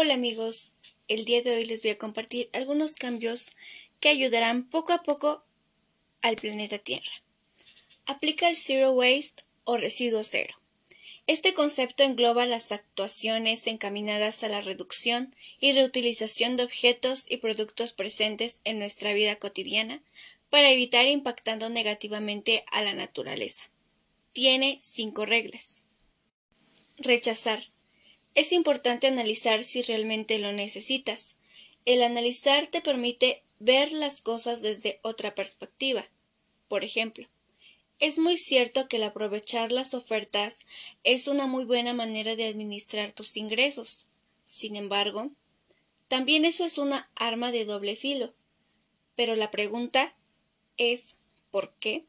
Hola amigos, el día de hoy les voy a compartir algunos cambios que ayudarán poco a poco al planeta Tierra. Aplica el Zero Waste o residuo cero. Este concepto engloba las actuaciones encaminadas a la reducción y reutilización de objetos y productos presentes en nuestra vida cotidiana para evitar impactando negativamente a la naturaleza. Tiene cinco reglas. Rechazar. Es importante analizar si realmente lo necesitas. El analizar te permite ver las cosas desde otra perspectiva. Por ejemplo, es muy cierto que el aprovechar las ofertas es una muy buena manera de administrar tus ingresos. Sin embargo, también eso es una arma de doble filo. Pero la pregunta es ¿por qué?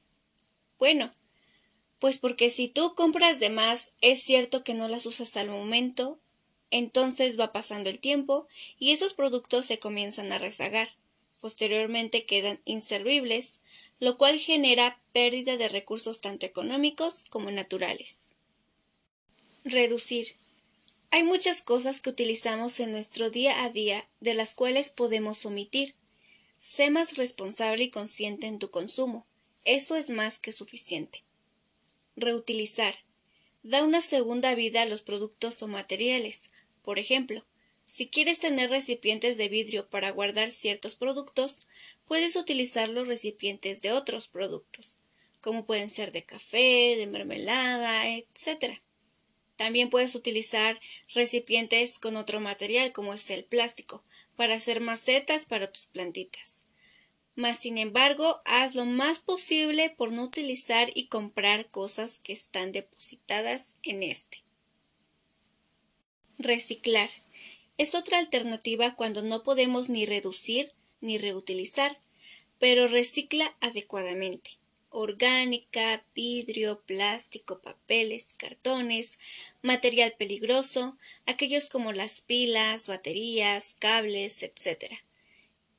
Bueno, pues porque si tú compras de más, es cierto que no las usas al momento, entonces va pasando el tiempo y esos productos se comienzan a rezagar posteriormente quedan inservibles, lo cual genera pérdida de recursos tanto económicos como naturales. Reducir. Hay muchas cosas que utilizamos en nuestro día a día de las cuales podemos omitir. Sé más responsable y consciente en tu consumo. Eso es más que suficiente. Reutilizar. Da una segunda vida a los productos o materiales. Por ejemplo, si quieres tener recipientes de vidrio para guardar ciertos productos, puedes utilizar los recipientes de otros productos, como pueden ser de café, de mermelada, etc. También puedes utilizar recipientes con otro material, como es el plástico, para hacer macetas para tus plantitas. Mas, sin embargo, haz lo más posible por no utilizar y comprar cosas que están depositadas en este. Reciclar es otra alternativa cuando no podemos ni reducir ni reutilizar, pero recicla adecuadamente. Orgánica, vidrio, plástico, papeles, cartones, material peligroso, aquellos como las pilas, baterías, cables, etc.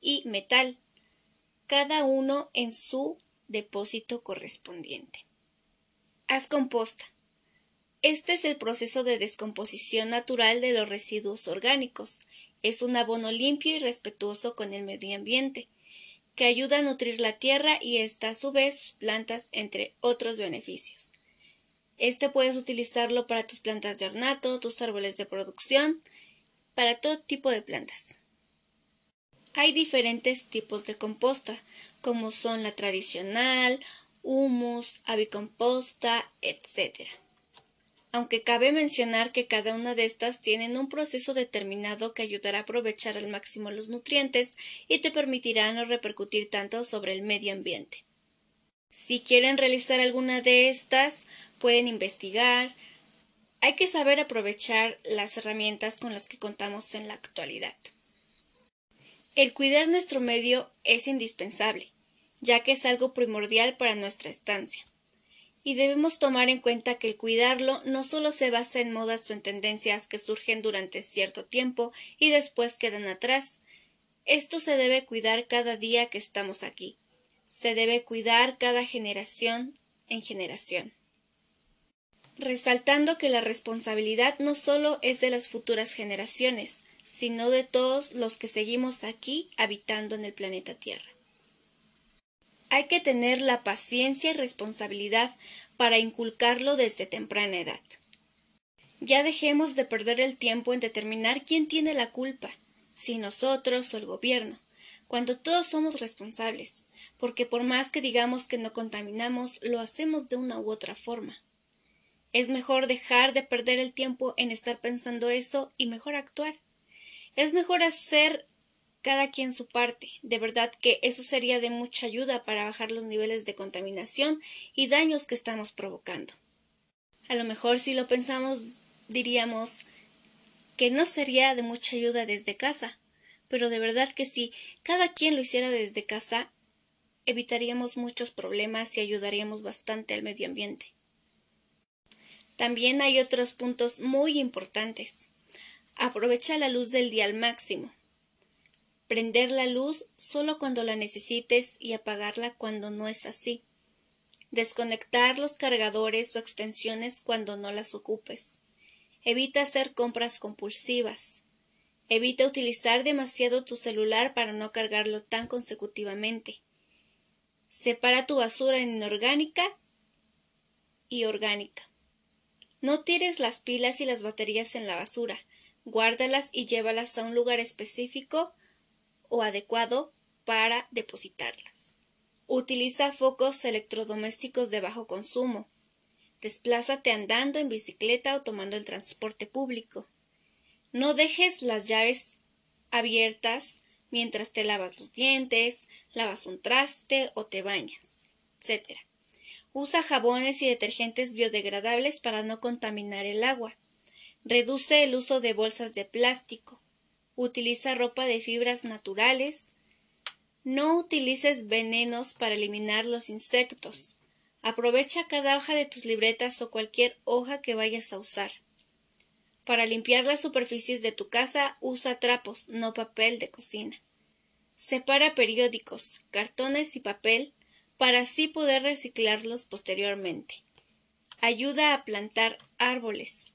Y metal, cada uno en su depósito correspondiente. Haz composta. Este es el proceso de descomposición natural de los residuos orgánicos. Es un abono limpio y respetuoso con el medio ambiente, que ayuda a nutrir la tierra y esta a su vez sus plantas, entre otros beneficios. Este puedes utilizarlo para tus plantas de ornato, tus árboles de producción, para todo tipo de plantas. Hay diferentes tipos de composta, como son la tradicional, humus, avicomposta, etc aunque cabe mencionar que cada una de estas tienen un proceso determinado que ayudará a aprovechar al máximo los nutrientes y te permitirá no repercutir tanto sobre el medio ambiente. Si quieren realizar alguna de estas, pueden investigar. Hay que saber aprovechar las herramientas con las que contamos en la actualidad. El cuidar nuestro medio es indispensable, ya que es algo primordial para nuestra estancia. Y debemos tomar en cuenta que el cuidarlo no solo se basa en modas o en tendencias que surgen durante cierto tiempo y después quedan atrás. Esto se debe cuidar cada día que estamos aquí. Se debe cuidar cada generación en generación. Resaltando que la responsabilidad no solo es de las futuras generaciones, sino de todos los que seguimos aquí habitando en el planeta Tierra. Hay que tener la paciencia y responsabilidad para inculcarlo desde temprana edad. Ya dejemos de perder el tiempo en determinar quién tiene la culpa, si nosotros o el gobierno, cuando todos somos responsables, porque por más que digamos que no contaminamos, lo hacemos de una u otra forma. Es mejor dejar de perder el tiempo en estar pensando eso y mejor actuar. Es mejor hacer cada quien su parte. De verdad que eso sería de mucha ayuda para bajar los niveles de contaminación y daños que estamos provocando. A lo mejor si lo pensamos diríamos que no sería de mucha ayuda desde casa, pero de verdad que si cada quien lo hiciera desde casa, evitaríamos muchos problemas y ayudaríamos bastante al medio ambiente. También hay otros puntos muy importantes. Aprovecha la luz del día al máximo. Prender la luz solo cuando la necesites y apagarla cuando no es así. Desconectar los cargadores o extensiones cuando no las ocupes. Evita hacer compras compulsivas. Evita utilizar demasiado tu celular para no cargarlo tan consecutivamente. Separa tu basura en inorgánica y orgánica. No tires las pilas y las baterías en la basura. Guárdalas y llévalas a un lugar específico o adecuado para depositarlas. Utiliza focos electrodomésticos de bajo consumo. Desplázate andando en bicicleta o tomando el transporte público. No dejes las llaves abiertas mientras te lavas los dientes, lavas un traste o te bañas, etc. Usa jabones y detergentes biodegradables para no contaminar el agua. Reduce el uso de bolsas de plástico. Utiliza ropa de fibras naturales. No utilices venenos para eliminar los insectos. Aprovecha cada hoja de tus libretas o cualquier hoja que vayas a usar. Para limpiar las superficies de tu casa usa trapos, no papel de cocina. Separa periódicos, cartones y papel para así poder reciclarlos posteriormente. Ayuda a plantar árboles.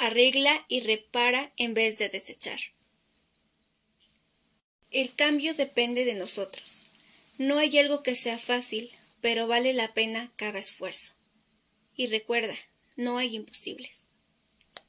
Arregla y repara en vez de desechar. El cambio depende de nosotros. No hay algo que sea fácil, pero vale la pena cada esfuerzo. Y recuerda, no hay imposibles.